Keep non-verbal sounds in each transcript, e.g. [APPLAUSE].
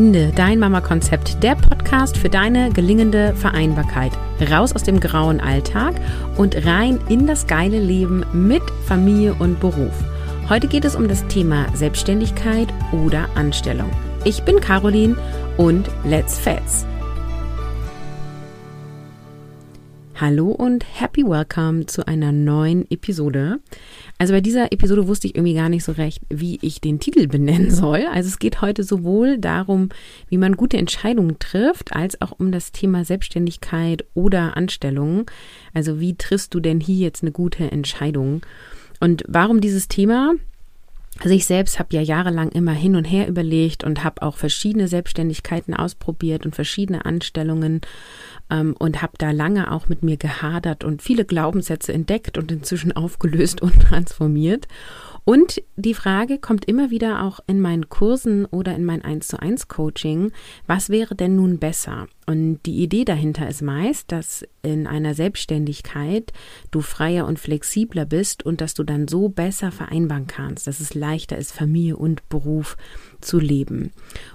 Finde dein Mama-Konzept, der Podcast für deine gelingende Vereinbarkeit. Raus aus dem grauen Alltag und rein in das geile Leben mit Familie und Beruf. Heute geht es um das Thema Selbstständigkeit oder Anstellung. Ich bin Caroline und let's fets. Hallo und happy welcome zu einer neuen Episode. Also bei dieser Episode wusste ich irgendwie gar nicht so recht, wie ich den Titel benennen [LAUGHS] soll. Also es geht heute sowohl darum, wie man gute Entscheidungen trifft, als auch um das Thema Selbstständigkeit oder Anstellung. Also wie triffst du denn hier jetzt eine gute Entscheidung? Und warum dieses Thema? Also ich selbst habe ja jahrelang immer hin und her überlegt und habe auch verschiedene Selbstständigkeiten ausprobiert und verschiedene Anstellungen ähm, und habe da lange auch mit mir gehadert und viele Glaubenssätze entdeckt und inzwischen aufgelöst [LAUGHS] und transformiert. Und die Frage kommt immer wieder auch in meinen Kursen oder in mein 1 zu 1 Coaching, was wäre denn nun besser? Und die Idee dahinter ist meist, dass in einer Selbstständigkeit du freier und flexibler bist und dass du dann so besser vereinbaren kannst, dass es leichter ist, Familie und Beruf zu leben.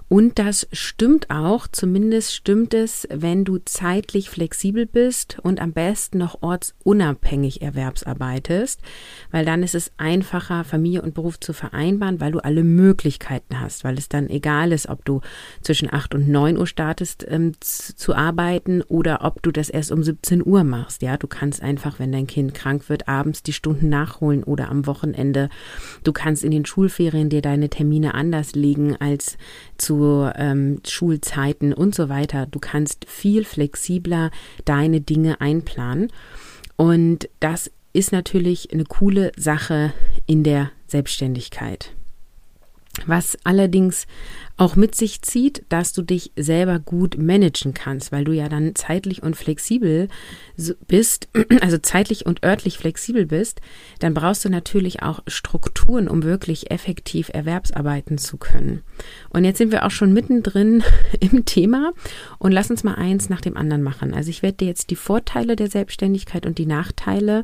Und das stimmt auch, zumindest stimmt es, wenn du zeitlich flexibel bist und am besten noch ortsunabhängig erwerbsarbeitest, weil dann ist es einfacher, Familie und Beruf zu vereinbaren, weil du alle Möglichkeiten hast, weil es dann egal ist, ob du zwischen 8 und 9 Uhr startest ähm, zu arbeiten oder ob du das erst um 17 Uhr machst. Ja, du kannst einfach, wenn dein Kind krank wird, abends die Stunden nachholen oder am Wochenende. Du kannst in den Schulferien dir deine Termine anders legen als zu ähm, Schulzeiten und so weiter. Du kannst viel flexibler deine Dinge einplanen. Und das ist natürlich eine coole Sache in der Selbstständigkeit. Was allerdings auch mit sich zieht, dass du dich selber gut managen kannst, weil du ja dann zeitlich und flexibel bist, [CLEARS THROAT] also zeitlich und örtlich flexibel bist, dann brauchst du natürlich auch Strukturen, um wirklich effektiv Erwerbsarbeiten zu können. Und jetzt sind wir auch schon mittendrin [LAUGHS] im Thema und lass uns mal eins nach dem anderen machen. Also ich werde dir jetzt die Vorteile der Selbstständigkeit und die Nachteile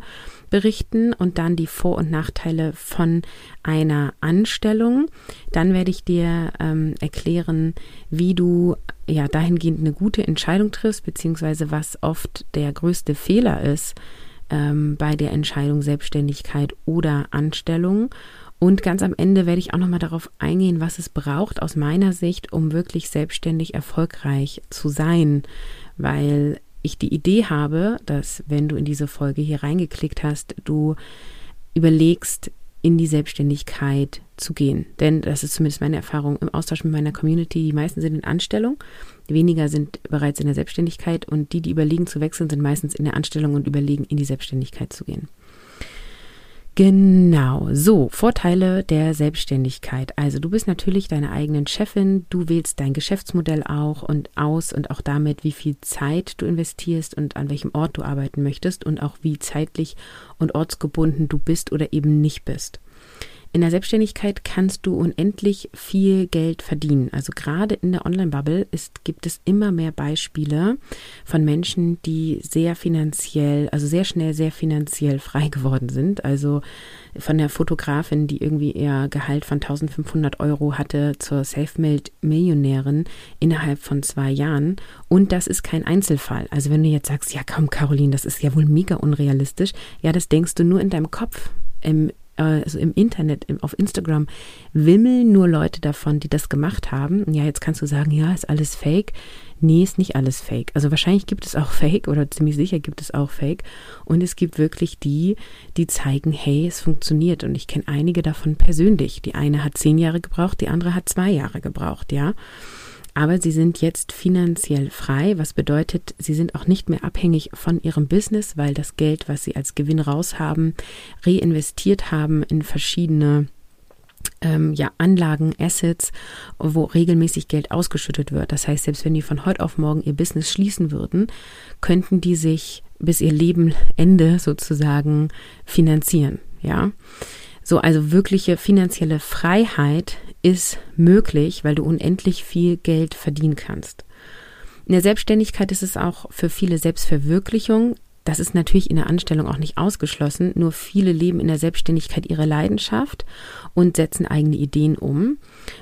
berichten und dann die Vor- und Nachteile von einer Anstellung. Dann werde ich dir ähm, erklären, wie du ja dahingehend eine gute Entscheidung triffst, beziehungsweise was oft der größte Fehler ist ähm, bei der Entscheidung Selbstständigkeit oder Anstellung. Und ganz am Ende werde ich auch nochmal darauf eingehen, was es braucht aus meiner Sicht, um wirklich selbstständig erfolgreich zu sein. Weil ich die Idee habe, dass wenn du in diese Folge hier reingeklickt hast, du überlegst, in die Selbstständigkeit zu gehen. Denn das ist zumindest meine Erfahrung im Austausch mit meiner Community. Die meisten sind in Anstellung, weniger sind bereits in der Selbstständigkeit und die, die überlegen zu wechseln, sind meistens in der Anstellung und überlegen, in die Selbstständigkeit zu gehen. Genau, so, Vorteile der Selbstständigkeit. Also du bist natürlich deine eigenen Chefin, du wählst dein Geschäftsmodell auch und aus und auch damit, wie viel Zeit du investierst und an welchem Ort du arbeiten möchtest und auch wie zeitlich und ortsgebunden du bist oder eben nicht bist. In der Selbstständigkeit kannst du unendlich viel Geld verdienen. Also gerade in der Online-Bubble gibt es immer mehr Beispiele von Menschen, die sehr finanziell, also sehr schnell sehr finanziell [LAUGHS] frei geworden sind. Also von der Fotografin, die irgendwie ihr Gehalt von 1500 Euro hatte, zur Selfmade-Millionärin innerhalb von zwei Jahren. Und das ist kein Einzelfall. Also wenn du jetzt sagst, ja komm, Caroline, das ist ja wohl mega unrealistisch. Ja, das denkst du nur in deinem Kopf. Im also im Internet, auf Instagram, wimmeln nur Leute davon, die das gemacht haben. Ja, jetzt kannst du sagen, ja, ist alles fake. Nee, ist nicht alles fake. Also wahrscheinlich gibt es auch [LAUGHS] Fake oder ziemlich sicher gibt es auch Fake. Und es gibt wirklich die, die zeigen, hey, es funktioniert. Und ich kenne einige davon persönlich. Die eine hat zehn Jahre gebraucht, die andere hat zwei Jahre gebraucht, ja aber sie sind jetzt finanziell frei, was bedeutet, sie sind auch nicht mehr abhängig von ihrem Business, weil das Geld, was sie als Gewinn raushaben, reinvestiert haben in verschiedene ähm, ja, Anlagen, Assets, wo regelmäßig Geld ausgeschüttet wird. Das heißt, selbst wenn die von heute auf morgen ihr Business schließen würden, könnten die sich bis ihr Leben Ende sozusagen finanzieren. Ja. So, also wirkliche finanzielle Freiheit ist möglich, weil du unendlich viel Geld verdienen kannst. In der Selbstständigkeit ist es auch für viele Selbstverwirklichung das ist natürlich in der Anstellung auch nicht ausgeschlossen, nur viele leben in der Selbstständigkeit ihre Leidenschaft und setzen eigene Ideen um.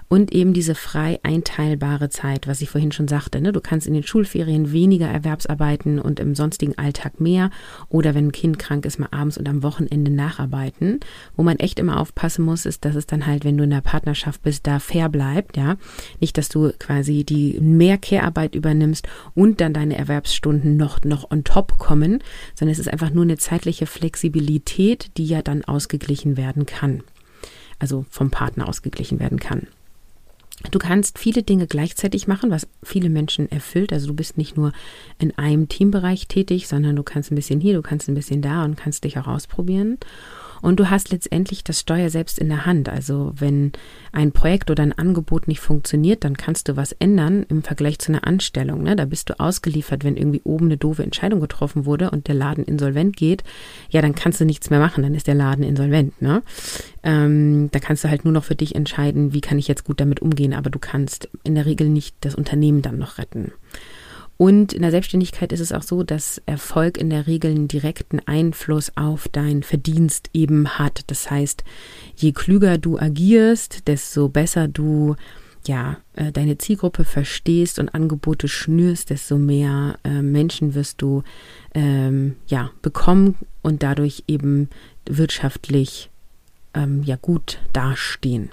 Und eben diese frei einteilbare Zeit, was ich vorhin schon sagte. Ne? Du kannst in den Schulferien weniger Erwerbsarbeiten und im sonstigen Alltag mehr. Oder wenn ein Kind krank ist, mal abends und am Wochenende nacharbeiten. Wo man echt immer aufpassen muss, ist, dass es dann halt, wenn du in der Partnerschaft bist, da fair bleibt. Ja, Nicht, dass du quasi die mehr Care-Arbeit übernimmst und dann deine Erwerbsstunden noch, noch on top kommen, sondern es ist einfach nur eine zeitliche Flexibilität, die ja dann ausgeglichen werden kann also vom Partner ausgeglichen werden kann. Du kannst viele Dinge gleichzeitig machen, was viele Menschen erfüllt. Also du bist nicht nur in einem Teambereich tätig, sondern du kannst ein bisschen hier, du kannst ein bisschen da und kannst dich auch ausprobieren. Und du hast letztendlich das Steuer selbst in der Hand. Also wenn ein Projekt oder ein Angebot nicht funktioniert, dann kannst du was ändern im Vergleich zu einer Anstellung. Ne? Da bist du ausgeliefert, wenn irgendwie oben eine doofe Entscheidung getroffen wurde und der Laden insolvent geht. Ja, dann kannst du nichts mehr machen, dann ist der Laden insolvent. Ne? Ähm, da kannst du halt nur noch für dich entscheiden, wie kann ich jetzt gut damit umgehen, aber du kannst in der Regel nicht das Unternehmen dann noch retten. Und in der Selbstständigkeit ist es auch so, dass Erfolg in der Regel einen direkten Einfluss auf dein Verdienst eben hat. Das heißt, je klüger du agierst, desto besser du ja, äh, deine Zielgruppe verstehst und Angebote schnürst, desto mehr äh, Menschen wirst du ähm, ja, bekommen und dadurch eben wirtschaftlich ähm, ja gut dastehen.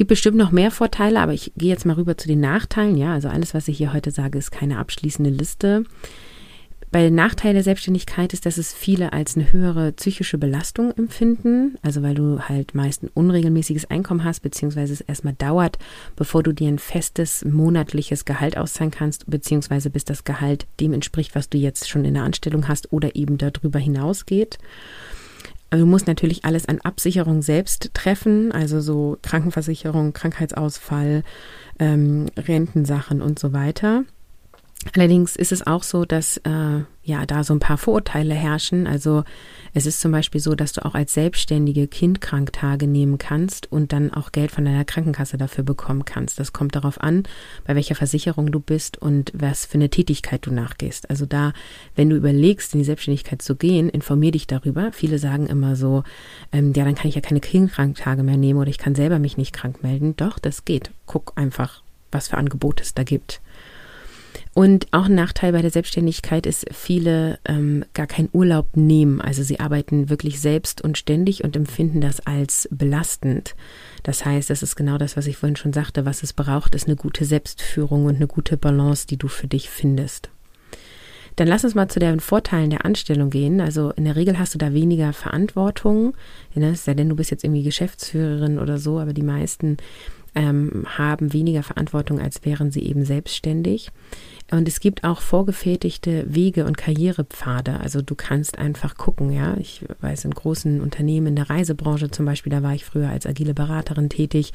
Gibt bestimmt noch mehr Vorteile, aber ich gehe jetzt mal rüber zu den Nachteilen. Ja, also alles, was ich hier heute sage, ist keine abschließende Liste. Bei den Nachteilen der Selbstständigkeit ist, dass es viele als eine höhere psychische Belastung empfinden. Also weil du halt meist ein unregelmäßiges Einkommen hast, beziehungsweise es erstmal dauert, bevor du dir ein festes monatliches Gehalt auszahlen kannst, beziehungsweise bis das Gehalt dem entspricht, was du jetzt schon in der Anstellung hast oder eben darüber hinausgeht. Du musst natürlich alles an Absicherung selbst treffen, also so Krankenversicherung, Krankheitsausfall, ähm, Rentensachen und so weiter. Allerdings ist es auch so, dass äh, ja da so ein paar Vorurteile herrschen. Also es ist zum Beispiel so, dass du auch als Selbstständige Kindkranktage nehmen kannst und dann auch Geld von deiner Krankenkasse dafür bekommen kannst. Das kommt darauf an, bei welcher Versicherung du bist und was für eine Tätigkeit du nachgehst. Also da, wenn du überlegst, in die Selbstständigkeit zu gehen, informier dich darüber. Viele sagen immer so, ähm, ja, dann kann ich ja keine Kindkranktage mehr nehmen oder ich kann selber mich nicht krank melden. Doch, das geht. Guck einfach, was für Angebote es da gibt. Und auch ein Nachteil bei der Selbstständigkeit ist, viele ähm, gar keinen Urlaub nehmen. Also sie arbeiten wirklich selbst und ständig und empfinden das als belastend. Das heißt, das ist genau das, was ich vorhin schon sagte. Was es braucht, ist eine gute Selbstführung und eine gute Balance, die du für dich findest. Dann lass uns mal zu den Vorteilen der Anstellung gehen. Also in der Regel hast du da weniger Verantwortung. Ja, es sei denn, du bist jetzt irgendwie Geschäftsführerin oder so, aber die meisten ähm, haben weniger Verantwortung, als wären sie eben selbstständig. Und es gibt auch vorgefertigte Wege und Karrierepfade. Also du kannst einfach gucken, ja. Ich weiß, in großen Unternehmen in der Reisebranche zum Beispiel, da war ich früher als agile Beraterin tätig.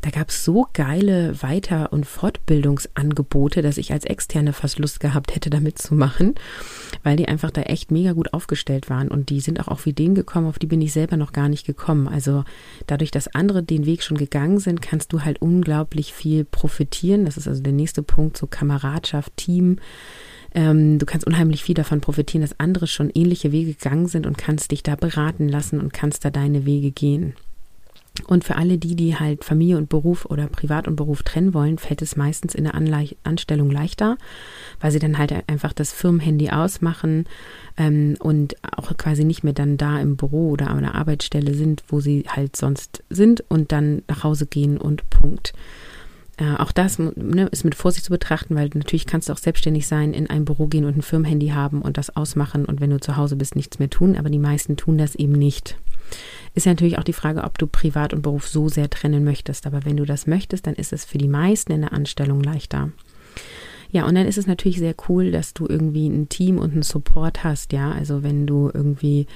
Da gab es so geile Weiter- und Fortbildungsangebote, dass ich als Externe fast Lust gehabt hätte, damit zu machen, weil die einfach da echt mega gut aufgestellt waren. Und die sind auch auf Ideen gekommen, auf die bin ich selber noch gar nicht gekommen. Also dadurch, dass andere den Weg schon gegangen sind, kannst du halt unglaublich viel profitieren. Das ist also der nächste Punkt, so Kameradschaft, Team. Ähm, du kannst unheimlich viel davon profitieren, dass andere schon ähnliche Wege gegangen sind und kannst dich da beraten lassen und kannst da deine Wege gehen. Und für alle die, die halt Familie und Beruf oder Privat und Beruf trennen wollen, fällt es meistens in der Anle Anstellung leichter, weil sie dann halt einfach das Firmenhandy ausmachen ähm, und auch quasi nicht mehr dann da im Büro oder an der Arbeitsstelle sind, wo sie halt sonst sind und dann nach Hause gehen und Punkt. Äh, auch das ne, ist mit Vorsicht zu betrachten, weil natürlich kannst du auch selbstständig sein, in ein Büro gehen und ein Firmenhandy haben und das ausmachen und wenn du zu Hause bist, nichts mehr tun, aber die meisten tun das eben nicht. Ist ja natürlich auch die Frage, ob du Privat und Beruf so sehr trennen möchtest. Aber wenn du das möchtest, dann ist es für die meisten in der Anstellung leichter. Ja, und dann ist es natürlich sehr cool, dass du irgendwie ein Team und einen Support hast, ja. Also wenn du irgendwie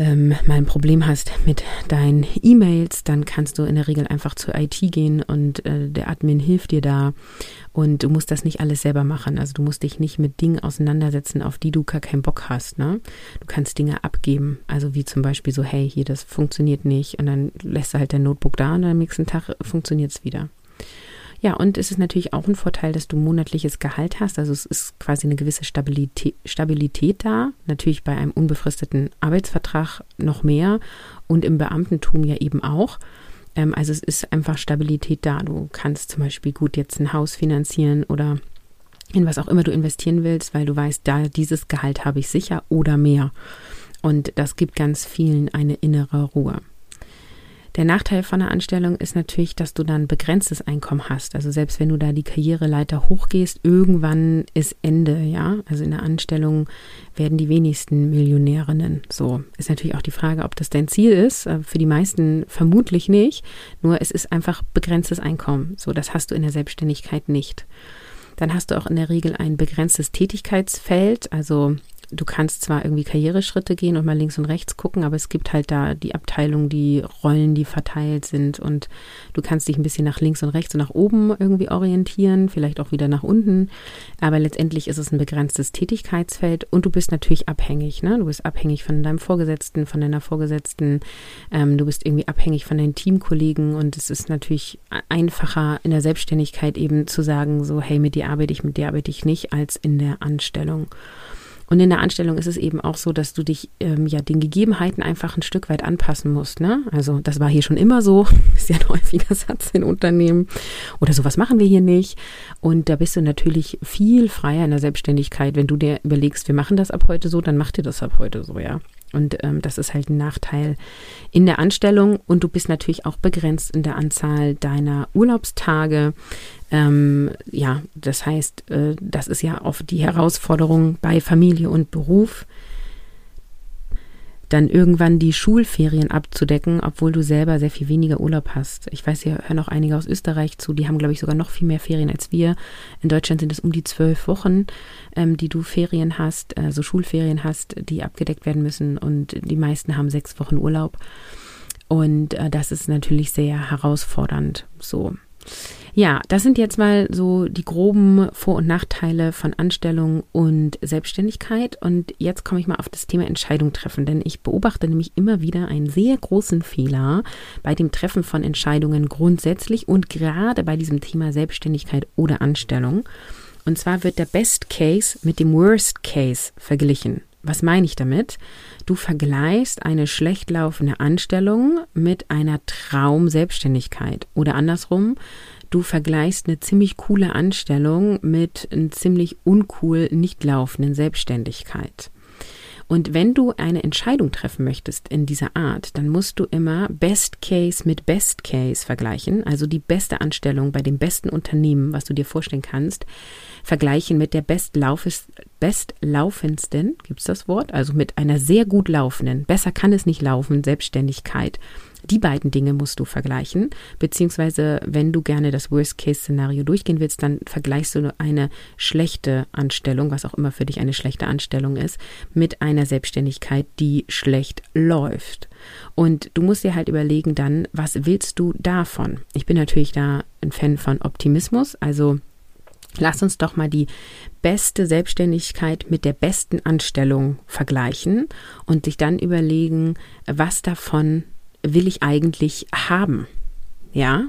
ähm, mal ein Problem hast mit deinen E-Mails, dann kannst du in der Regel einfach zur IT gehen und äh, der Admin hilft dir da und du musst das nicht alles selber machen. Also du musst dich nicht mit Dingen auseinandersetzen, auf die du gar keinen Bock hast. Ne? Du kannst Dinge abgeben, also wie zum Beispiel so, hey, hier, das funktioniert nicht und dann lässt du halt dein Notebook da und am nächsten Tag funktioniert es wieder. Ja, und es ist natürlich auch ein Vorteil, dass du monatliches Gehalt hast. Also es ist quasi eine gewisse Stabilität, Stabilität da. Natürlich bei einem unbefristeten Arbeitsvertrag noch mehr und im Beamtentum ja eben auch. Ähm, also es ist einfach Stabilität da. Du kannst zum Beispiel gut jetzt ein Haus finanzieren oder in was auch immer du investieren willst, weil du weißt, da dieses Gehalt habe ich sicher oder mehr. Und das gibt ganz vielen eine innere Ruhe. Der Nachteil von einer Anstellung ist natürlich, dass du dann begrenztes Einkommen hast. Also selbst wenn du da die Karriereleiter hochgehst, irgendwann ist Ende, ja. Also in der Anstellung werden die wenigsten Millionärinnen. So ist natürlich auch die Frage, ob das dein Ziel ist. Äh, für die meisten vermutlich nicht. Nur es ist einfach begrenztes Einkommen. So, das hast du in der Selbstständigkeit nicht. Dann hast du auch in der Regel ein begrenztes Tätigkeitsfeld. Also du kannst zwar irgendwie Karriereschritte gehen und mal links und rechts gucken, aber es gibt halt da die Abteilung, die Rollen, die verteilt sind und du kannst dich ein bisschen nach links und rechts und nach oben irgendwie orientieren, vielleicht auch wieder nach unten, aber letztendlich ist es ein begrenztes Tätigkeitsfeld und du bist natürlich abhängig, ne? Du bist abhängig von deinem Vorgesetzten, von deiner Vorgesetzten, ähm, du bist irgendwie abhängig von deinen Teamkollegen und es ist natürlich einfacher in der Selbstständigkeit eben zu sagen, so hey, mit dir arbeite ich, mit dir arbeite ich nicht, als in der Anstellung. Und in der Anstellung ist es eben auch so, dass du dich ähm, ja den Gegebenheiten einfach ein Stück weit anpassen musst. Ne? Also das war hier schon immer so, [LAUGHS] ist ja ein häufiger Satz in Unternehmen. Oder sowas machen wir hier nicht. Und da bist du natürlich viel freier in der Selbstständigkeit. Wenn du dir überlegst, wir machen das ab heute so, dann mach dir das ab heute so, ja. Und ähm, das ist halt ein Nachteil in der Anstellung. Und du bist natürlich auch begrenzt in der Anzahl deiner Urlaubstage. Ähm, ja, das heißt, äh, das ist ja oft die Herausforderung bei Familie und Beruf dann irgendwann die Schulferien abzudecken, obwohl du selber sehr viel weniger Urlaub hast. Ich weiß, hier hören auch einige aus Österreich zu, die haben, glaube ich, sogar noch viel mehr Ferien als wir. In Deutschland sind es um die zwölf Wochen, ähm, die du Ferien hast, also Schulferien hast, die abgedeckt werden müssen und die meisten haben sechs Wochen Urlaub. Und äh, das ist natürlich sehr herausfordernd. So. Ja, das sind jetzt mal so die groben Vor- und Nachteile von Anstellung und Selbstständigkeit. Und jetzt komme ich mal auf das Thema Entscheidung treffen, denn ich beobachte nämlich immer wieder einen sehr großen Fehler bei dem Treffen von Entscheidungen grundsätzlich und gerade bei diesem Thema Selbstständigkeit oder Anstellung. Und zwar wird der Best Case mit dem Worst Case verglichen. Was meine ich damit? Du vergleichst eine schlecht laufende Anstellung mit einer Traum-Selbstständigkeit oder andersrum, du vergleichst eine ziemlich coole Anstellung mit einer ziemlich uncool nicht laufenden Selbstständigkeit. Und wenn du eine Entscheidung treffen möchtest in dieser Art, dann musst du immer Best Case mit Best Case vergleichen, also die beste Anstellung bei dem besten Unternehmen, was du dir vorstellen kannst, vergleichen mit der bestlaufendsten, gibt es das Wort, also mit einer sehr gut laufenden, besser kann es nicht laufen, Selbstständigkeit die beiden Dinge musst du vergleichen, beziehungsweise wenn du gerne das Worst-Case-Szenario durchgehen willst, dann vergleichst du eine schlechte Anstellung, was auch immer für dich eine schlechte Anstellung ist, mit einer Selbstständigkeit, die schlecht läuft. Und du musst dir halt überlegen dann, was willst du davon? Ich bin natürlich da ein Fan von Optimismus, also Lass uns doch mal die beste Selbstständigkeit mit der besten Anstellung vergleichen und dich dann überlegen, was davon will ich eigentlich haben? Ja.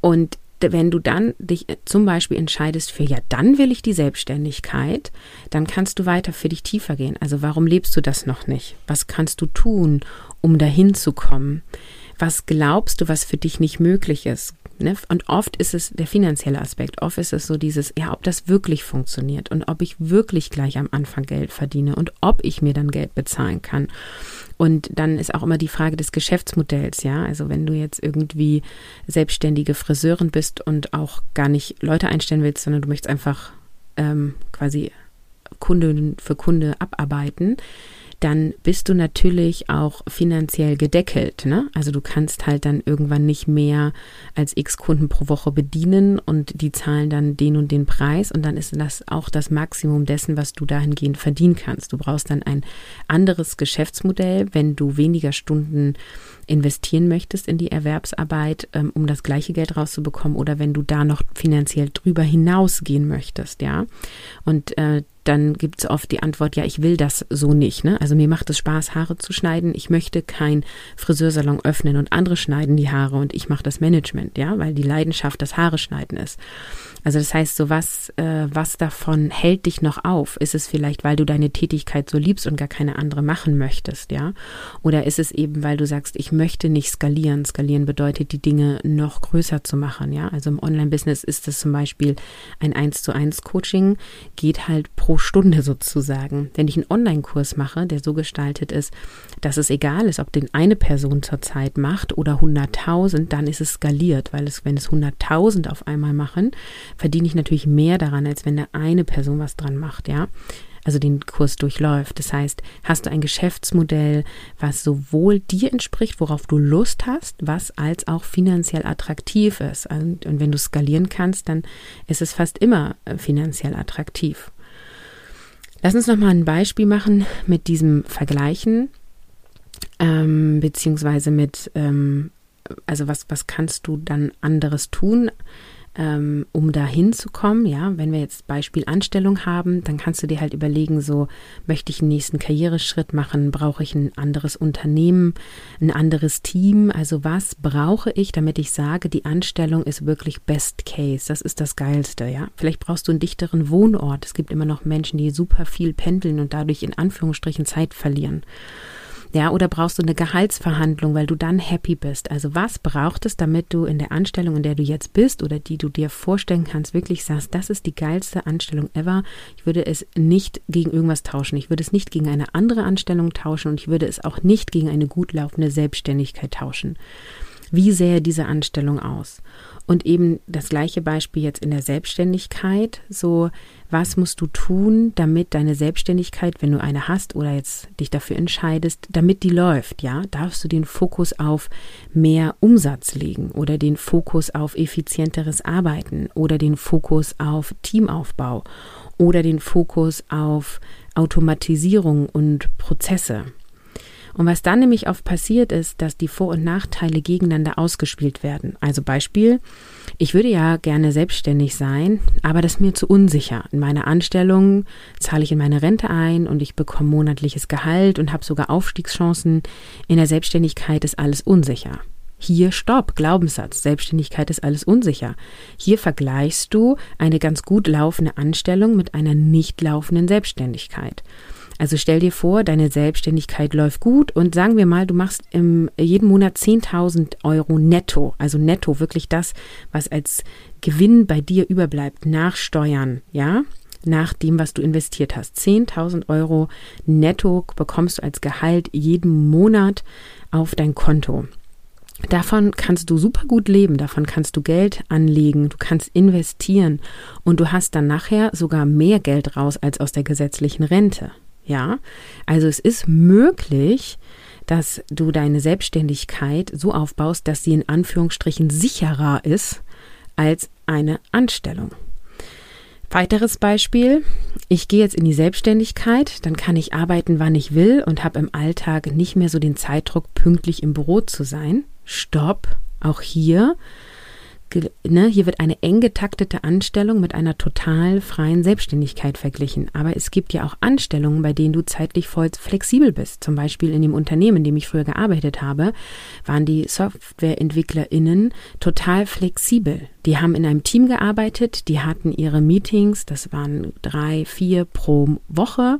Und wenn du dann dich zum Beispiel entscheidest für, ja, dann will ich die Selbstständigkeit, dann kannst du weiter für dich tiefer gehen. Also warum lebst du das noch nicht? Was kannst du tun, um dahin zu kommen? Was glaubst du, was für dich nicht möglich ist? Ne? Und oft ist es der finanzielle Aspekt. Oft ist es so dieses, ja, ob das wirklich funktioniert und ob ich wirklich gleich am Anfang Geld verdiene und ob ich mir dann Geld bezahlen kann. Und dann ist auch immer die Frage des Geschäftsmodells, ja. Also wenn du jetzt irgendwie selbstständige Friseurin bist und auch gar nicht Leute einstellen willst, sondern du möchtest einfach ähm, quasi Kunde für Kunde abarbeiten, dann bist du natürlich auch finanziell gedeckelt. Ne? Also du kannst halt dann irgendwann nicht mehr als x Kunden pro Woche bedienen und die zahlen dann den und den Preis und dann ist das auch das Maximum dessen, was du dahingehend verdienen kannst. Du brauchst dann ein anderes Geschäftsmodell, wenn du weniger Stunden investieren möchtest in die Erwerbsarbeit, ähm, um das gleiche Geld rauszubekommen oder wenn du da noch finanziell drüber hinausgehen möchtest, ja. Und äh, dann gibt es oft die Antwort, ja, ich will das so nicht. Ne? Also mir macht es Spaß, Haare zu schneiden. Ich möchte kein Friseursalon öffnen und andere schneiden die Haare und ich mache das Management, ja, weil die Leidenschaft das Haare schneiden ist. Also das heißt, so was, äh, was davon hält dich noch auf? Ist es vielleicht, weil du deine Tätigkeit so liebst und gar keine andere machen möchtest, ja? Oder ist es eben, weil du sagst, ich möchte nicht skalieren? Skalieren bedeutet, die Dinge noch größer zu machen, ja? Also im Online-Business ist es zum Beispiel ein 1 zu 1 Coaching, geht halt pro Stunde sozusagen. Wenn ich einen Online-Kurs mache, der so gestaltet ist, dass es egal ist, ob den eine Person zurzeit macht oder 100.000, dann ist es skaliert, weil es, wenn es 100.000 auf einmal machen, verdiene ich natürlich mehr daran, als wenn da eine Person was dran macht, ja. Also den Kurs durchläuft. Das heißt, hast du ein Geschäftsmodell, was sowohl dir entspricht, worauf du Lust hast, was als auch finanziell attraktiv ist. Und, und wenn du skalieren kannst, dann ist es fast immer äh, finanziell attraktiv. Lass uns nochmal ein Beispiel machen mit diesem Vergleichen, ähm, beziehungsweise mit, ähm, also was, was kannst du dann anderes tun? Ähm, um da hinzukommen, ja, wenn wir jetzt Beispiel Anstellung haben, dann kannst du dir halt überlegen, so möchte ich einen nächsten Karriereschritt machen, brauche ich ein anderes Unternehmen, ein anderes Team, also was brauche ich, damit ich sage, die Anstellung ist wirklich Best Case, das ist das Geilste, ja. Vielleicht brauchst du einen dichteren Wohnort, es gibt immer noch Menschen, die super viel pendeln und dadurch in Anführungsstrichen Zeit verlieren. Ja, oder brauchst du eine Gehaltsverhandlung, weil du dann happy bist? Also was braucht es, damit du in der Anstellung, in der du jetzt bist oder die du dir vorstellen kannst, wirklich sagst, das ist die geilste Anstellung ever. Ich würde es nicht gegen irgendwas tauschen. Ich würde es nicht gegen eine andere Anstellung tauschen und ich würde es auch nicht gegen eine gut laufende Selbstständigkeit tauschen. Wie sähe diese Anstellung aus? Und eben das gleiche Beispiel jetzt in der Selbstständigkeit. So, was musst du tun, damit deine Selbstständigkeit, wenn du eine hast oder jetzt dich dafür entscheidest, damit die läuft, ja? Darfst du den Fokus auf mehr Umsatz legen oder den Fokus auf effizienteres Arbeiten oder den Fokus auf Teamaufbau oder den Fokus auf Automatisierung und Prozesse? Und was dann nämlich oft passiert ist, dass die Vor- und Nachteile gegeneinander ausgespielt werden. Also Beispiel, ich würde ja gerne selbstständig sein, aber das ist mir zu unsicher. In meiner Anstellung zahle ich in meine Rente ein und ich bekomme monatliches Gehalt und habe sogar Aufstiegschancen. In der Selbstständigkeit ist alles unsicher. Hier stopp, Glaubenssatz, Selbstständigkeit ist alles unsicher. Hier vergleichst du eine ganz gut laufende Anstellung mit einer nicht laufenden Selbstständigkeit. Also stell dir vor, deine Selbstständigkeit läuft gut und sagen wir mal, du machst im, jeden Monat 10.000 Euro netto, also netto wirklich das, was als Gewinn bei dir überbleibt, nach Steuern, ja, nach dem, was du investiert hast. 10.000 Euro netto bekommst du als Gehalt jeden Monat auf dein Konto. Davon kannst du super gut leben, davon kannst du Geld anlegen, du kannst investieren und du hast dann nachher sogar mehr Geld raus als aus der gesetzlichen Rente. Ja, also es ist möglich, dass du deine Selbstständigkeit so aufbaust, dass sie in Anführungsstrichen sicherer ist als eine Anstellung. Weiteres Beispiel, ich gehe jetzt in die Selbstständigkeit, dann kann ich arbeiten, wann ich will und habe im Alltag nicht mehr so den Zeitdruck, pünktlich im Büro zu sein. Stopp, auch hier ne, hier wird eine eng getaktete Anstellung mit einer total freien Selbstständigkeit verglichen. Aber es gibt ja auch Anstellungen, bei denen du zeitlich voll flexibel bist. Zum Beispiel in dem Unternehmen, in dem ich früher gearbeitet habe, waren die SoftwareentwicklerInnen total flexibel. Die haben in einem Team gearbeitet, die hatten ihre Meetings, das waren drei, vier pro Woche.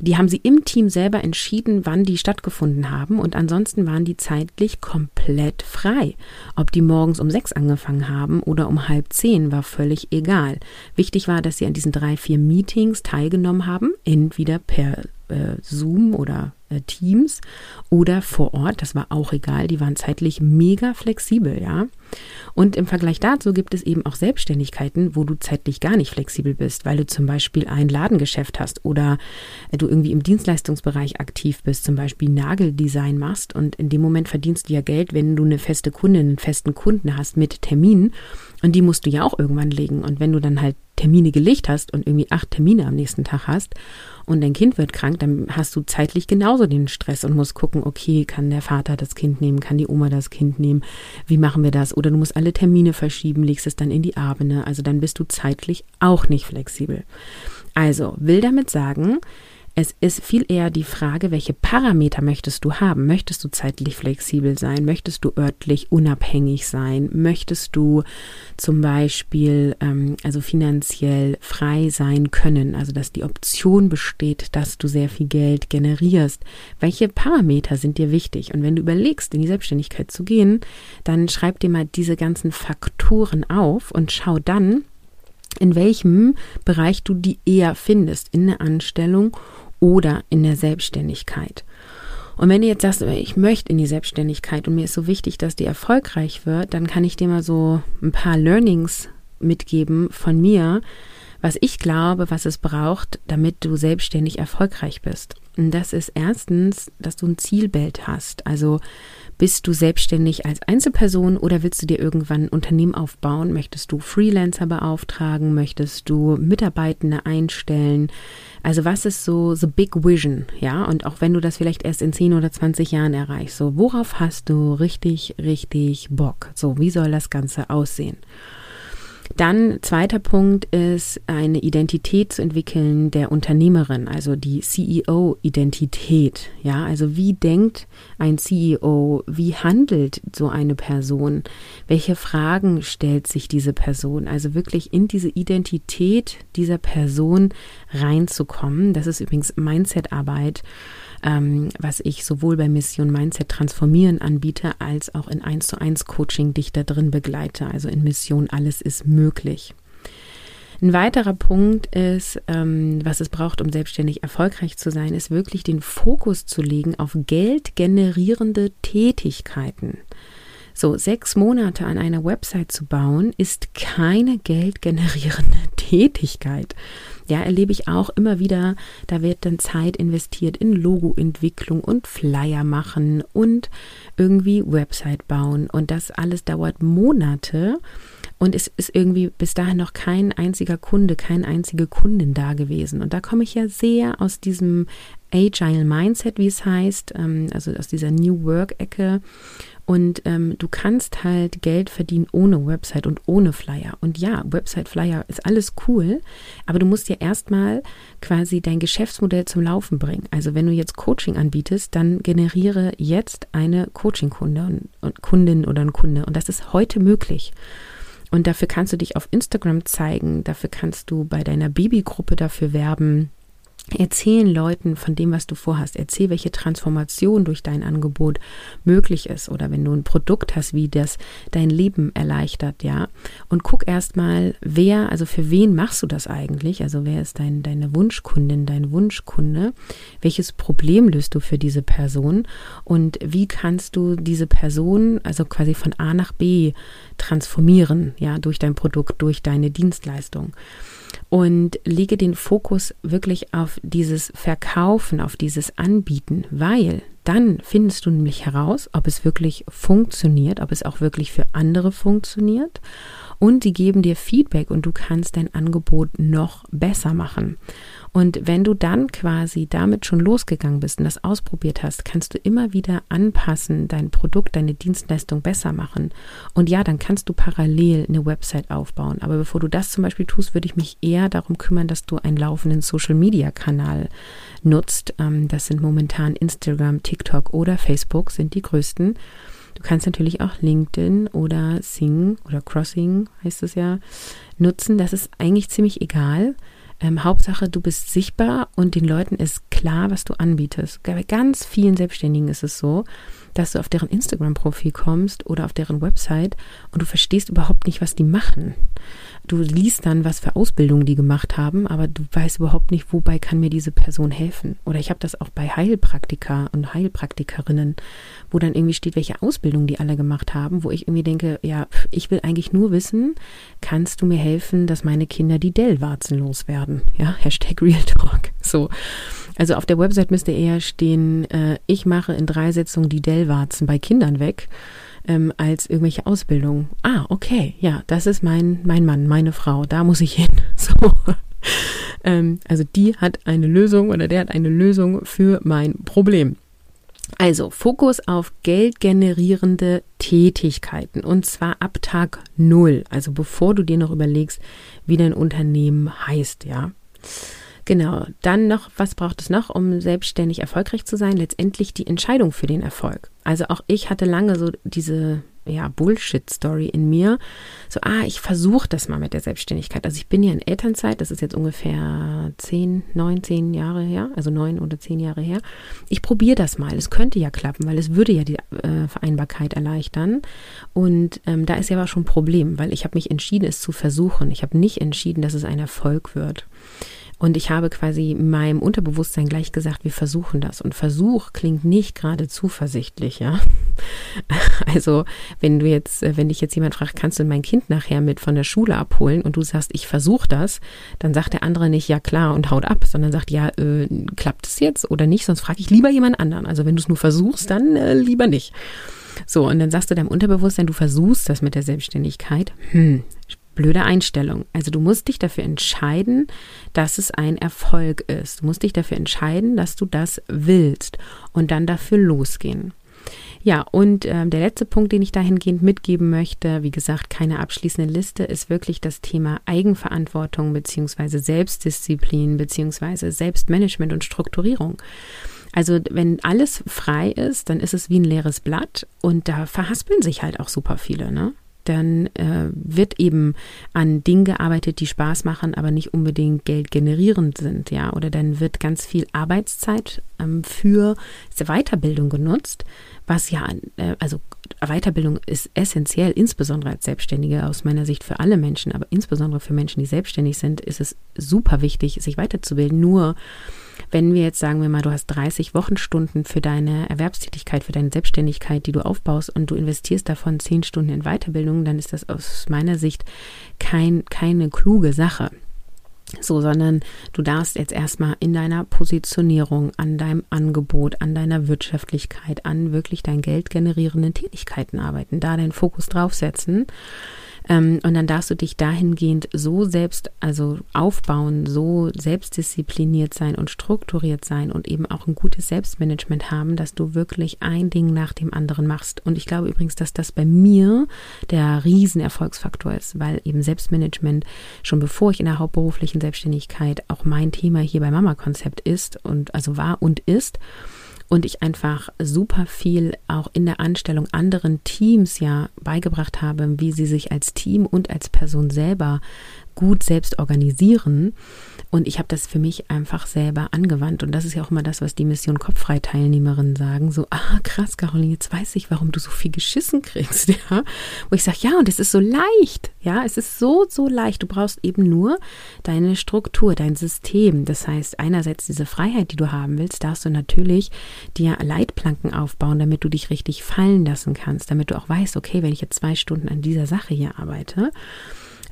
Die haben sie im Team selber entschieden, wann die stattgefunden haben und ansonsten waren die zeitlich komplett frei. Ob die morgens um sechs angefangen haben oder um halb zehn, war völlig egal. Wichtig war, dass sie an diesen drei, vier Meetings teilgenommen haben, entweder per äh, Zoom oder äh, Teams oder vor Ort, das war auch egal, die waren zeitlich mega flexibel, ja. Und im Vergleich dazu gibt es eben auch Selbstständigkeiten, wo du zeitlich gar nicht flexibel bist, weil du zum Beispiel ein Ladengeschäft hast oder äh, du irgendwie im Dienstleistungsbereich aktiv bist, zum Beispiel Nageldesign machst und in dem Moment verdienst du ja Geld, wenn du eine feste Kundin, einen festen Kunden hast mit Terminen und die musst du ja auch irgendwann legen. Und wenn du dann halt Termine gelegt hast und irgendwie acht Termine am nächsten Tag hast und dein Kind wird krank, dann hast du zeitlich genauso den Stress und musst gucken, okay, kann der Vater das Kind nehmen, kann die Oma das Kind nehmen, wie machen wir das? Oder du musst alle Termine verschieben, legst es dann in die Abende, also dann bist du zeitlich auch nicht flexibel. Also will damit sagen, es ist viel eher die Frage, welche Parameter möchtest du haben? Möchtest du zeitlich flexibel sein? Möchtest du örtlich unabhängig sein? Möchtest du zum Beispiel ähm, also finanziell frei sein können? Also dass die Option besteht, dass du sehr viel Geld generierst. Welche Parameter sind dir wichtig? Und wenn du überlegst, in die Selbstständigkeit zu gehen, dann schreib dir mal diese ganzen Faktoren auf und schau dann, in welchem Bereich du die eher findest, in der Anstellung oder in der Selbstständigkeit. Und wenn du jetzt sagst, ich möchte in die Selbstständigkeit und mir ist so wichtig, dass die erfolgreich wird, dann kann ich dir mal so ein paar Learnings mitgeben von mir, was ich glaube, was es braucht, damit du selbstständig erfolgreich bist. Und das ist erstens, dass du ein Zielbild hast. Also bist du selbstständig als Einzelperson oder willst du dir irgendwann ein Unternehmen aufbauen? Möchtest du Freelancer beauftragen? Möchtest du Mitarbeitende einstellen? Also was ist so the big vision? Ja, und auch wenn du das vielleicht erst in 10 oder 20 Jahren erreichst, so worauf hast du richtig, richtig Bock? So, wie soll das Ganze aussehen? Dann zweiter Punkt ist eine Identität zu entwickeln der Unternehmerin, also die CEO-Identität. Ja, also wie denkt ein CEO? Wie handelt so eine Person? Welche Fragen stellt sich diese Person? Also wirklich in diese Identität dieser Person reinzukommen. Das ist übrigens Mindset-Arbeit ähm, was ich sowohl bei Mission Mindset Transformieren anbiete, als auch in 1 zu 1 Coaching dich da drin begleite. Also in Mission Alles ist möglich. Ein weiterer Punkt ist, ähm, was es braucht, um selbstständig erfolgreich zu sein, ist wirklich den Fokus zu legen auf geldgenerierende Tätigkeiten. So, sechs Monate an einer Website zu bauen, ist keine geldgenerierende [LAUGHS] Tätigkeit ja, erlebe ich auch immer wieder, da wird dann Zeit investiert in Logoentwicklung und Flyer machen und irgendwie Website bauen. Und das alles dauert Monate. Und es ist irgendwie bis dahin noch kein einziger Kunde, keine einzige Kundin da gewesen. Und da komme ich ja sehr aus diesem Agile Mindset, wie es heißt, ähm, also aus dieser New Work-Ecke und ähm, du kannst halt Geld verdienen ohne Website und ohne Flyer. Und ja, Website, Flyer ist alles cool, aber du musst ja erstmal quasi dein Geschäftsmodell zum Laufen bringen. Also wenn du jetzt Coaching anbietest, dann generiere jetzt eine Coaching-Kunde und, und Kundin oder ein Kunde. Und das ist heute möglich. Und dafür kannst du dich auf Instagram zeigen, dafür kannst du bei deiner Babygruppe dafür werben, Erzählen Leuten von dem, was du vorhast. Erzähl, welche Transformation durch dein Angebot möglich ist. Oder wenn du ein Produkt hast, wie das dein Leben erleichtert, ja. Und guck erstmal, wer, also für wen machst du das eigentlich? Also wer ist dein, deine Wunschkundin, dein Wunschkunde? Welches Problem löst du für diese Person? Und wie kannst du diese Person, also quasi von A nach B transformieren, ja, durch dein Produkt, durch deine Dienstleistung? Und lege den Fokus wirklich auf dieses Verkaufen, auf dieses Anbieten, weil dann findest du nämlich heraus, ob es wirklich funktioniert, ob es auch wirklich für andere funktioniert und die geben dir Feedback und du kannst dein Angebot noch besser machen. Und wenn du dann quasi damit schon losgegangen bist und das ausprobiert hast, kannst du immer wieder anpassen, dein Produkt, deine Dienstleistung besser machen. Und ja, dann kannst du parallel eine Website aufbauen. Aber bevor du das zum Beispiel tust, würde ich mich eher darum kümmern, dass du einen laufenden Social-Media-Kanal nutzt. Ähm, das sind momentan Instagram, TikTok oder Facebook sind die größten. Du kannst natürlich auch LinkedIn oder Sing oder Crossing heißt es ja nutzen. Das ist eigentlich ziemlich egal. Ähm, Hauptsache, du bist sichtbar und den Leuten ist klar, was du anbietest. Bei ganz vielen Selbstständigen ist es so, dass du auf deren Instagram-Profil kommst oder auf deren Website und du verstehst überhaupt nicht, was die machen. Du liest dann, was für Ausbildungen die gemacht haben, aber du weißt überhaupt nicht, wobei kann mir diese Person helfen. Oder ich habe das auch bei Heilpraktiker und Heilpraktikerinnen, wo dann irgendwie steht, welche Ausbildung die alle gemacht haben, wo ich irgendwie denke, ja, ich will eigentlich nur wissen, kannst du mir helfen, dass meine Kinder die Dellwarzen loswerden? Ja, Hashtag Real Talk. So. Also auf der Website müsste eher stehen, äh, ich mache in drei Sitzungen die Dellwarzen bei Kindern weg, ähm, als irgendwelche Ausbildungen. Ah, okay, ja, das ist mein, mein Mann, meine Frau, da muss ich hin. [LAUGHS] So. ähm, also die hat eine Lösung oder der hat eine Lösung für mein Problem. Also Fokus auf geldgenerierende Tätigkeiten und zwar ab Tag null, also bevor du dir noch überlegst, wie dein Unternehmen heißt, ja. Genau, dann noch, was braucht es noch, um selbstständig erfolgreich zu sein? Letztendlich die Entscheidung für den Erfolg. Also auch ich hatte lange so diese ja, Bullshit-Story in mir. So, ah, ich versuche das mal mit der Selbstständigkeit. Also ich bin ja in Elternzeit, das ist jetzt ungefähr zehn, neun, zehn Jahre her, also neun oder zehn Jahre her. Ich probiere das mal. Es könnte ja klappen, weil es würde ja die äh, Vereinbarkeit erleichtern. Und ähm, da ist ja aber schon ein Problem, weil ich habe mich entschieden, es zu versuchen. Ich habe nicht entschieden, dass es ein Erfolg wird. Und ich habe quasi meinem Unterbewusstsein gleich gesagt, wir versuchen das. Und Versuch klingt nicht gerade zuversichtlich, ja. [LAUGHS] Also, wenn du jetzt, äh, wenn dich jetzt jemand fragt, kannst du mein Kind nachher mit von der Schule abholen und du sagst, ich versuche das, dann sagt der andere nicht, ja klar und haut ab, sondern sagt, ja, äh, klappt es jetzt oder nicht, sonst frage ich lieber jemand anderen. Also, wenn du es nur versuchst, dann äh, lieber nicht. So, und dann sagst du deinem Unterbewusstsein, du versuchst das mit der Selbstständigkeit. Hm, blöde Einstellung. Also du musst dich dafür entscheiden, dass es ein Erfolg ist. Du musst dich dafür entscheiden, dass du das willst und dann dafür losgehen. Ja, und äh, der letzte Punkt, den ich dahingehend mitgeben möchte, wie gesagt, keine abschließende Liste, ist wirklich das Thema Eigenverantwortung beziehungsweise Selbstdisziplin beziehungsweise Selbstmanagement und Strukturierung. Also wenn alles frei ist, dann ist es wie ein leeres Blatt und da verhaspeln sich halt auch super viele, ne? Dann äh, wird eben an Dingen gearbeitet, die Spaß machen, aber nicht unbedingt Geld generierend sind, ja. Oder dann wird ganz viel Arbeitszeit ähm, für Weiterbildung genutzt, was ja, äh, also Weiterbildung ist essentiell, insbesondere als Selbstständige aus meiner Sicht für alle Menschen, aber insbesondere für Menschen, die selbstständig sind, ist es super wichtig, sich weiterzubilden. Nur wenn wir jetzt sagen wir mal, du hast 30 Wochenstunden für deine Erwerbstätigkeit, für deine Selbstständigkeit, die du aufbaust und du investierst davon 10 Stunden in Weiterbildung, dann ist das aus meiner Sicht kein, keine kluge Sache. So, sondern du darfst jetzt erstmal in deiner Positionierung, an deinem Angebot, an deiner Wirtschaftlichkeit, an wirklich dein Geld generierenden Tätigkeiten arbeiten, da deinen Fokus draufsetzen ähm, und dann darfst du dich dahingehend so selbst, also aufbauen, so selbstdiszipliniert sein und strukturiert sein und eben auch ein gutes Selbstmanagement haben, dass du wirklich ein Ding nach dem anderen machst. Und ich glaube übrigens, dass das bei mir der Riesenerfolgsfaktor ist, weil eben Selbstmanagement schon bevor ich in der hauptberuflichen Selbstständigkeit auch mein Thema hier bei Mama Konzept ist und also war und ist und ich einfach super viel auch in der Anstellung anderen Teams ja beigebracht habe, wie sie sich als Team und als Person selber gut selbst organisieren. Und ich habe das für mich einfach selber angewandt. Und das ist ja auch immer das, was die Mission Kopffrei-Teilnehmerinnen sagen. So, ah, krass, Caroline, jetzt weiß ich, warum du so viel geschissen kriegst. [LAUGHS] Ja? Wo ich sage, ja, und es ist so leicht. Ja, es ist so, so leicht. Du brauchst eben nur deine Struktur, dein System. Das heißt, einerseits diese Freiheit, die du haben willst, darfst du natürlich dir Leitplanken aufbauen, damit du dich richtig fallen lassen kannst, damit du auch weißt, okay, wenn ich jetzt zwei Stunden an dieser Sache hier arbeite,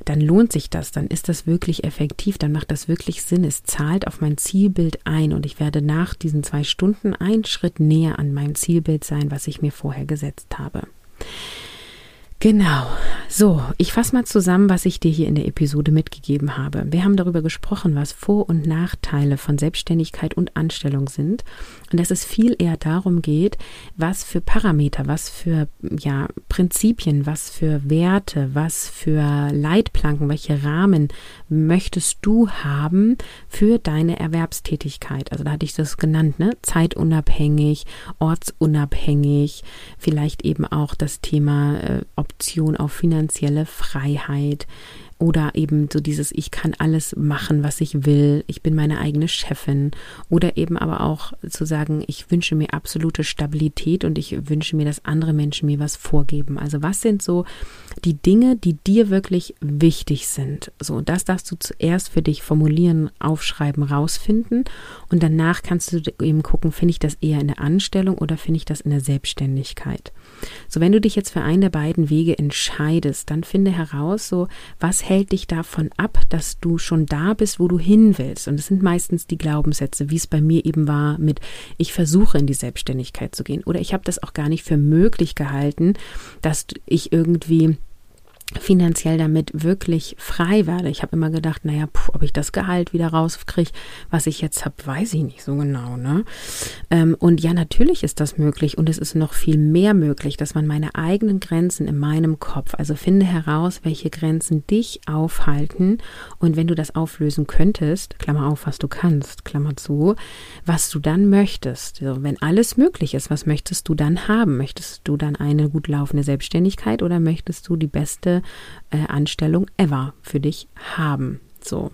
dann lohnt sich das, dann ist das wirklich effektiv, dann macht das wirklich Sinn. Es zahlt auf mein Zielbild ein und ich werde nach diesen zwei Stunden einen Schritt näher an meinem Zielbild sein, was ich mir vorher gesetzt habe. Genau. So, ich fasse mal zusammen, was ich dir hier in der Episode mitgegeben habe. Wir haben darüber gesprochen, was Vor- und Nachteile von Selbstständigkeit und Anstellung sind und dass es viel eher darum geht, was für Parameter, was für ja, Prinzipien, was für Werte, was für Leitplanken, welche Rahmen möchtest du haben für deine Erwerbstätigkeit. Also da hatte ich das genannt, ne? Zeitunabhängig, ortsunabhängig, vielleicht eben auch das Thema äh, Option auf finanzielle Freiheit, oder eben so dieses, ich kann alles machen, was ich will, ich bin meine eigene Chefin. Oder eben aber auch zu sagen, ich wünsche mir absolute Stabilität und ich wünsche mir, dass andere Menschen mir was vorgeben. Also was sind so die Dinge, die dir wirklich wichtig sind? So, das darfst du zuerst für dich formulieren, aufschreiben, rausfinden. Und danach kannst du eben gucken, finde ich das eher in der Anstellung oder finde ich das in der Selbstständigkeit? So, wenn du dich jetzt für einen der beiden Wege entscheidest, dann finde heraus, so, was hält dich davon ab, dass du schon da bist, wo du hin willst? Und es sind meistens die Glaubenssätze, wie es bei mir eben war mit, ich versuche in die Selbstständigkeit zu gehen. Oder ich habe das auch gar nicht für möglich gehalten, dass ich irgendwie finanziell damit wirklich frei werde. Ich habe immer gedacht, naja, puh, ob ich das Gehalt wieder rauskriege, was ich jetzt habe, weiß ich nicht so genau. Ne? Ähm, und ja, natürlich ist das möglich und es ist noch viel mehr möglich, dass man meine eigenen Grenzen in meinem Kopf, also finde heraus, welche Grenzen dich aufhalten und wenn du das auflösen könntest, Klammer auf, was du kannst, Klammer zu, was du dann möchtest. Also wenn alles möglich ist, was möchtest du dann haben? Möchtest du dann eine gut laufende Selbstständigkeit oder möchtest du die beste äh, Anstellung ever für dich haben. So.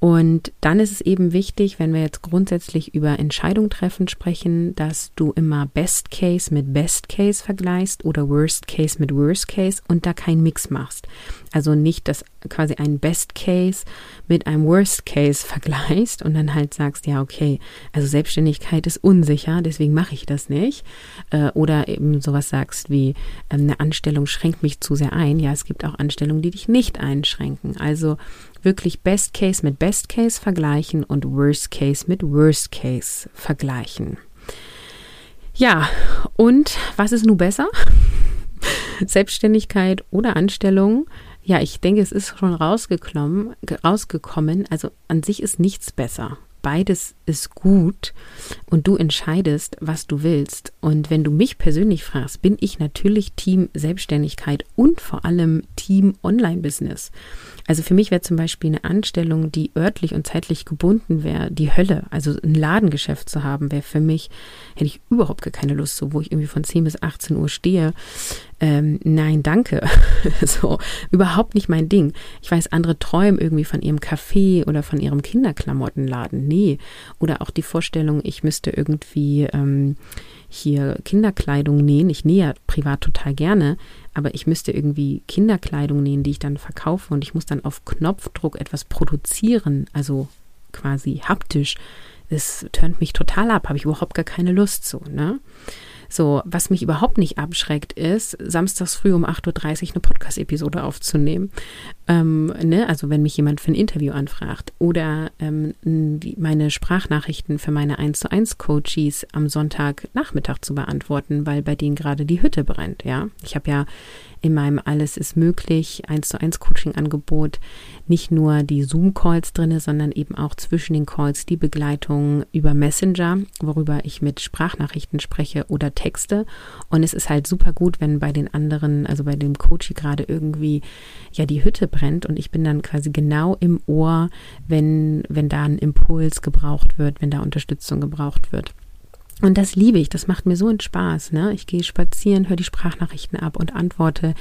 Und dann ist es eben wichtig, wenn wir jetzt grundsätzlich über Entscheidung treffen sprechen, dass du immer Best Case mit Best Case vergleichst oder Worst Case mit Worst Case und da keinen Mix machst. Also nicht, dass quasi ein Best Case mit einem Worst Case [LAUGHS] vergleichst und dann halt sagst, ja, okay, also Selbstständigkeit ist unsicher, deswegen mache ich das nicht. Äh, oder eben sowas sagst wie, ähm, eine Anstellung schränkt mich zu sehr ein. Ja, es gibt auch Anstellungen, die dich nicht einschränken. Also wirklich Best Case mit Best Case vergleichen und Worst Case mit Worst Case vergleichen. Ja, und was ist nun besser? [LAUGHS] Selbstständigkeit oder Anstellung? Ja, ich denke, es ist schon rausgekommen, rausgekommen. Also an sich ist nichts besser. Beides ist gut und du entscheidest, was du willst. Und wenn du mich persönlich fragst, bin ich natürlich Team Selbstständigkeit und vor allem Team Online-Business. Also für mich wäre zum Beispiel eine Anstellung, die örtlich und zeitlich gebunden wäre, die Hölle. Also ein Ladengeschäft zu haben, wäre für mich, hätte ich überhaupt gar keine Lust, so wo ich irgendwie von 10 bis 18 Uhr stehe. Ähm, nein, danke. [LAUGHS] so, überhaupt nicht mein Ding. Ich weiß, andere träumen irgendwie von ihrem Café oder von ihrem Kinderklamottenladen. Nee. Oder auch die Vorstellung, ich müsste irgendwie ähm, hier Kinderkleidung nähen. Ich nähe ja privat total gerne, aber ich müsste irgendwie Kinderkleidung nähen, die ich dann verkaufe und ich muss dann auf Knopfdruck etwas produzieren, also quasi haptisch. Das tönt mich total ab, habe ich überhaupt gar keine Lust zu, ne? So, was mich überhaupt nicht abschreckt, ist, samstags früh um 8.30 Uhr eine Podcast-Episode aufzunehmen. Ähm, ne? Also wenn mich jemand für ein Interview anfragt oder ähm, meine Sprachnachrichten für meine 1 zu 1 Coaches am Sonntagnachmittag zu beantworten, weil bei denen gerade die Hütte brennt, ja. Ich habe ja in meinem Alles ist möglich 1 zu 1 Coaching-Angebot nicht nur die Zoom-Calls drinne, sondern eben auch zwischen den Calls die Begleitung über Messenger, worüber ich mit Sprachnachrichten spreche oder Texte. Und es ist halt super gut, wenn bei den anderen, also bei dem Coach gerade irgendwie ja die Hütte brennt und ich bin dann quasi genau im Ohr, wenn, wenn da ein Impuls gebraucht wird, wenn da Unterstützung gebraucht wird. Und das liebe ich, das macht mir so einen Spaß. Ne? Ich gehe spazieren, höre die Sprachnachrichten ab und antworte.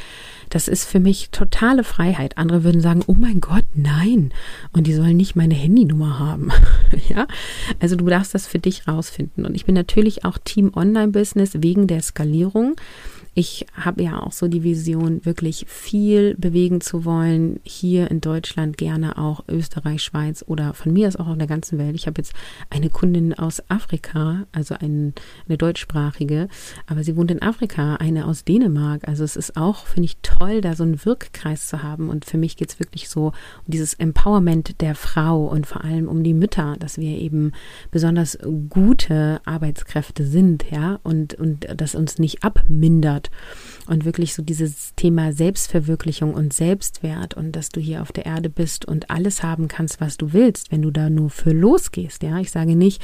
Das ist für mich totale Freiheit. Andere würden sagen, oh mein Gott, nein. Und die sollen nicht meine Handynummer haben. [LAUGHS] ja, also du darfst das für dich rausfinden. Und ich bin natürlich auch Team Online-Business wegen der Skalierung. Ich habe ja auch so die Vision, wirklich viel bewegen zu wollen, hier in Deutschland, gerne auch Österreich, Schweiz oder von mir aus auch auf der ganzen Welt. Ich habe jetzt eine Kundin aus Afrika, also ein, eine deutschsprachige, aber sie wohnt in Afrika, eine aus Dänemark. Also es ist auch, finde ich, toll, da so einen Wirkkreis zu haben. Und für mich geht es wirklich so um dieses Empowerment der Frau und vor allem um die Mütter, dass wir eben besonders gute Arbeitskräfte sind, ja, und, und das uns nicht abmindert und wirklich so dieses Thema Selbstverwirklichung und Selbstwert und dass du hier auf der Erde bist und alles haben kannst, was du willst, wenn du da nur für losgehst. Ja, ich sage nicht,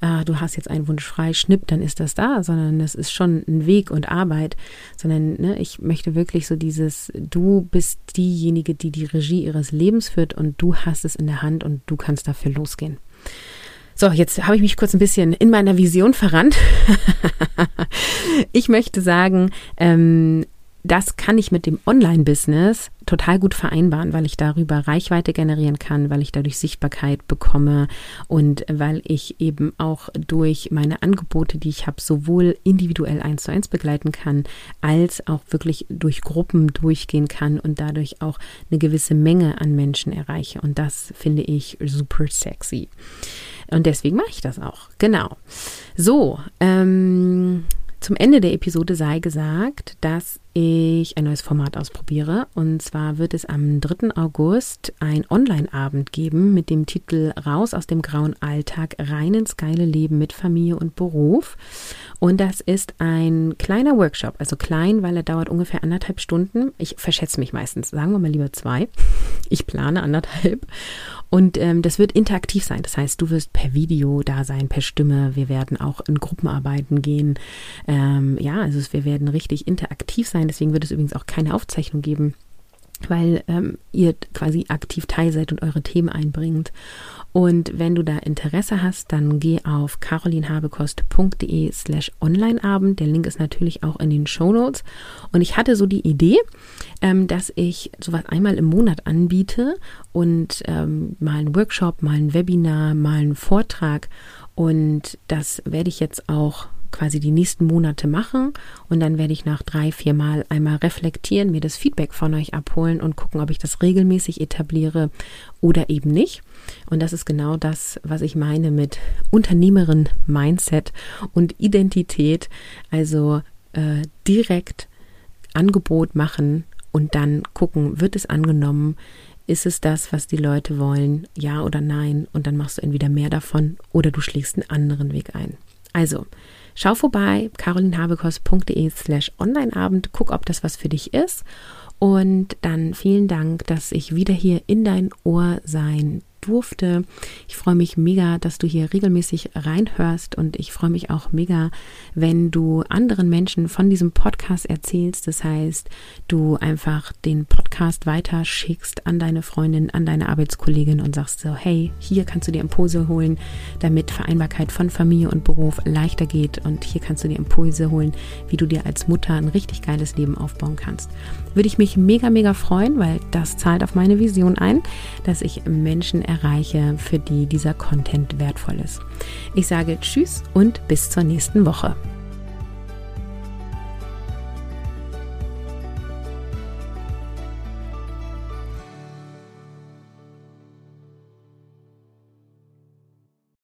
äh, du hast jetzt einen Wunsch frei, schnipp, dann ist das da, sondern das ist schon ein Weg und Arbeit, sondern ne, ich möchte wirklich so dieses, du bist diejenige, die die Regie ihres Lebens führt und du hast es in der Hand und du kannst dafür losgehen. So, jetzt habe ich mich kurz ein bisschen in meiner Vision verrannt. [LAUGHS] ich möchte sagen, ähm, das kann ich mit dem Online-Business total gut vereinbaren, weil ich darüber Reichweite generieren kann, weil ich dadurch Sichtbarkeit bekomme und weil ich eben auch durch meine Angebote, die ich habe, sowohl individuell eins zu eins begleiten kann, als auch wirklich durch Gruppen durchgehen kann und dadurch auch eine gewisse Menge an Menschen erreiche. Und das finde ich super sexy. Und deswegen mache ich das auch. Genau. So, ähm, zum Ende der Episode sei gesagt, dass ich ein neues Format ausprobiere. Und zwar wird es am 3. August ein Online-Abend geben mit dem Titel Raus aus dem grauen Alltag, rein ins geile Leben mit Familie und Beruf. Und das ist ein kleiner Workshop, also klein, weil er dauert ungefähr anderthalb Stunden. Ich verschätze mich meistens, sagen wir mal lieber zwei. Ich plane anderthalb. Und ähm, das wird interaktiv sein. Das heißt, du wirst per Video da sein, per Stimme. Wir werden auch in Gruppenarbeiten gehen. Ähm, ja, also wir werden richtig interaktiv sein. Deswegen wird es übrigens auch keine Aufzeichnung geben weil ähm, ihr quasi aktiv teil seid und eure Themen einbringt. Und wenn du da Interesse hast, dann geh auf carolinhabekost.de slash onlineabend. Der Link ist natürlich auch in den Show Notes. Und ich hatte so die Idee, ähm, dass ich sowas einmal im Monat anbiete und ähm, mal einen Workshop, mal ein Webinar, mal einen Vortrag. Und das werde ich jetzt auch quasi die nächsten Monate machen und dann werde ich nach drei, vier Mal einmal reflektieren, mir das Feedback von euch abholen und gucken, ob ich das regelmäßig etabliere oder eben nicht. Und das ist genau das, was ich meine mit Unternehmerin Mindset und Identität. Also äh, direkt Angebot machen und dann gucken, wird es angenommen? Ist es das, was die Leute wollen? Ja oder nein? Und dann machst du entweder mehr davon oder du schlägst einen anderen Weg ein. Also, Schau vorbei, carolinhabekos.de slash onlineabend, guck, ob das was für dich ist. Und dann vielen Dank, dass ich wieder hier in dein Ohr sein durfte. Ich freue mich mega, dass du hier regelmäßig reinhörst und ich freue mich auch mega, wenn du anderen Menschen von diesem Podcast erzählst. Das heißt, du einfach den Podcast weiterschickst an deine Freundin, an deine Arbeitskollegin und sagst so, hey, hier kannst du dir Impulse holen, damit Vereinbarkeit von Familie und Beruf leichter geht und hier kannst du dir Impulse holen, wie du dir als Mutter ein richtig geiles Leben aufbauen kannst. Würde ich mich mega, mega freuen, weil das zahlt auf meine Vision ein, dass ich Menschen erreiche, für die dieser Content wertvoll ist. Ich sage Tschüss und bis zur nächsten Woche.